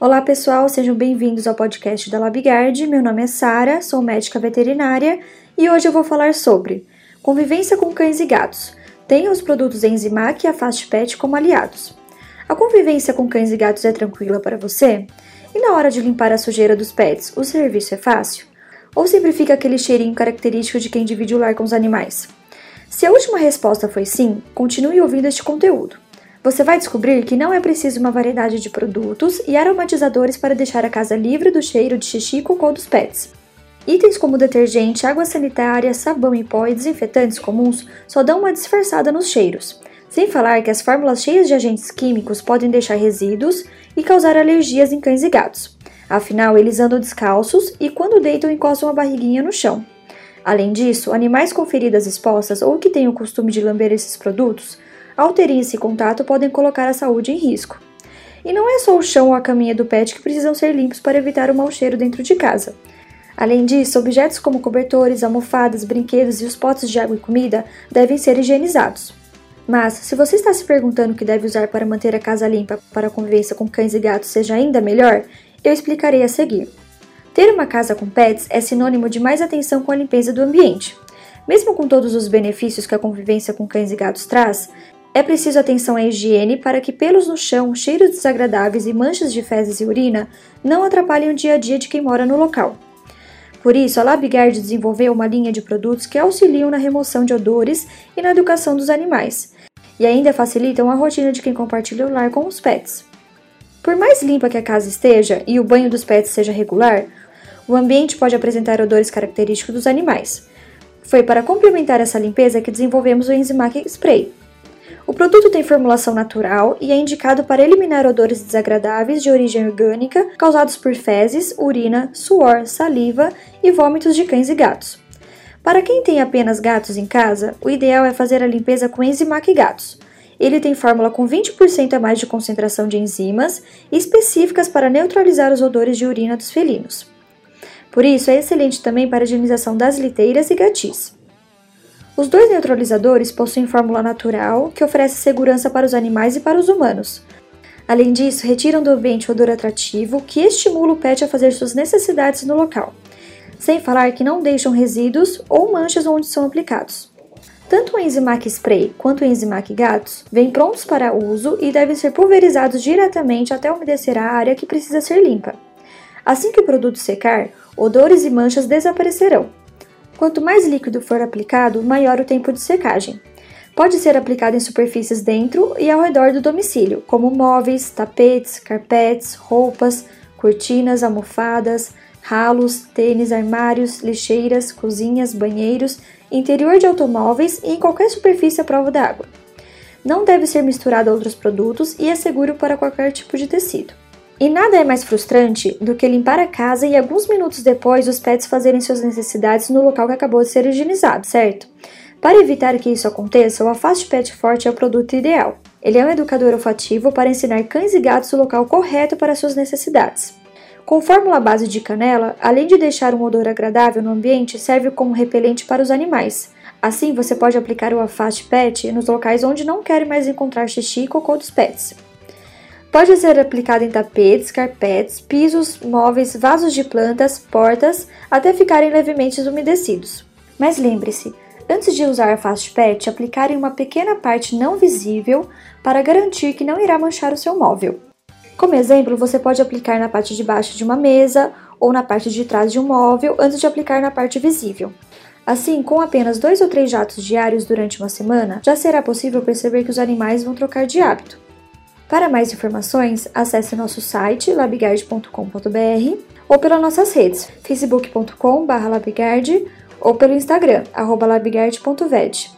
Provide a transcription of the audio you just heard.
Olá pessoal, sejam bem-vindos ao podcast da LabGuard. Meu nome é Sara, sou médica veterinária e hoje eu vou falar sobre convivência com cães e gatos. Tenha os produtos Enzimac e a Fast Pet como aliados. A convivência com cães e gatos é tranquila para você? E na hora de limpar a sujeira dos pets, o serviço é fácil? Ou sempre fica aquele cheirinho característico de quem divide o lar com os animais? Se a última resposta foi sim, continue ouvindo este conteúdo. Você vai descobrir que não é preciso uma variedade de produtos e aromatizadores para deixar a casa livre do cheiro de xixi e cocô dos pets. Itens como detergente, água sanitária, sabão em pó e desinfetantes comuns só dão uma disfarçada nos cheiros. Sem falar que as fórmulas cheias de agentes químicos podem deixar resíduos e causar alergias em cães e gatos. Afinal, eles andam descalços e quando deitam encostam a barriguinha no chão. Além disso, animais com feridas expostas ou que têm o costume de lamber esses produtos ao terem esse contato, podem colocar a saúde em risco. E não é só o chão ou a caminha do pet que precisam ser limpos para evitar o mau cheiro dentro de casa. Além disso, objetos como cobertores, almofadas, brinquedos e os potes de água e comida devem ser higienizados. Mas, se você está se perguntando o que deve usar para manter a casa limpa para a convivência com cães e gatos seja ainda melhor, eu explicarei a seguir. Ter uma casa com pets é sinônimo de mais atenção com a limpeza do ambiente. Mesmo com todos os benefícios que a convivência com cães e gatos traz, é preciso atenção à higiene para que pelos no chão, cheiros desagradáveis e manchas de fezes e urina não atrapalhem o dia a dia de quem mora no local. Por isso, a LabGuard desenvolveu uma linha de produtos que auxiliam na remoção de odores e na educação dos animais, e ainda facilitam a rotina de quem compartilha o lar com os pets. Por mais limpa que a casa esteja e o banho dos pets seja regular, o ambiente pode apresentar odores característicos dos animais. Foi para complementar essa limpeza que desenvolvemos o Enzimac Spray, o produto tem formulação natural e é indicado para eliminar odores desagradáveis de origem orgânica causados por fezes, urina, suor, saliva e vômitos de cães e gatos. Para quem tem apenas gatos em casa, o ideal é fazer a limpeza com Enzimac Gatos. Ele tem fórmula com 20% a mais de concentração de enzimas específicas para neutralizar os odores de urina dos felinos. Por isso, é excelente também para a higienização das liteiras e gatis. Os dois neutralizadores possuem fórmula natural que oferece segurança para os animais e para os humanos. Além disso, retiram do ambiente o odor atrativo que estimula o pet a fazer suas necessidades no local, sem falar que não deixam resíduos ou manchas onde são aplicados. Tanto o Enzimac Spray quanto o Enzimac Gatos vêm prontos para uso e devem ser pulverizados diretamente até umedecer a área que precisa ser limpa. Assim que o produto secar, odores e manchas desaparecerão. Quanto mais líquido for aplicado, maior o tempo de secagem. Pode ser aplicado em superfícies dentro e ao redor do domicílio, como móveis, tapetes, carpetes, roupas, cortinas, almofadas, ralos, tênis, armários, lixeiras, cozinhas, banheiros, interior de automóveis e em qualquer superfície à prova d'água. Não deve ser misturado a outros produtos e é seguro para qualquer tipo de tecido. E nada é mais frustrante do que limpar a casa e alguns minutos depois os pets fazerem suas necessidades no local que acabou de ser higienizado, certo? Para evitar que isso aconteça, o Afaste Pet Forte é o produto ideal. Ele é um educador olfativo para ensinar cães e gatos o local correto para suas necessidades. Com fórmula base de canela, além de deixar um odor agradável no ambiente, serve como repelente para os animais. Assim, você pode aplicar o Afaste Pet nos locais onde não quer mais encontrar xixi e cocô dos pets. Pode ser aplicado em tapetes, carpetes, pisos, móveis, vasos de plantas, portas, até ficarem levemente umedecidos. Mas lembre-se, antes de usar a Fast Pet, aplicar em uma pequena parte não visível para garantir que não irá manchar o seu móvel. Como exemplo, você pode aplicar na parte de baixo de uma mesa ou na parte de trás de um móvel antes de aplicar na parte visível. Assim, com apenas dois ou três jatos diários durante uma semana, já será possível perceber que os animais vão trocar de hábito. Para mais informações, acesse nosso site labigard.com.br ou pelas nossas redes facebook.com.br ou pelo Instagram, labigard.ved.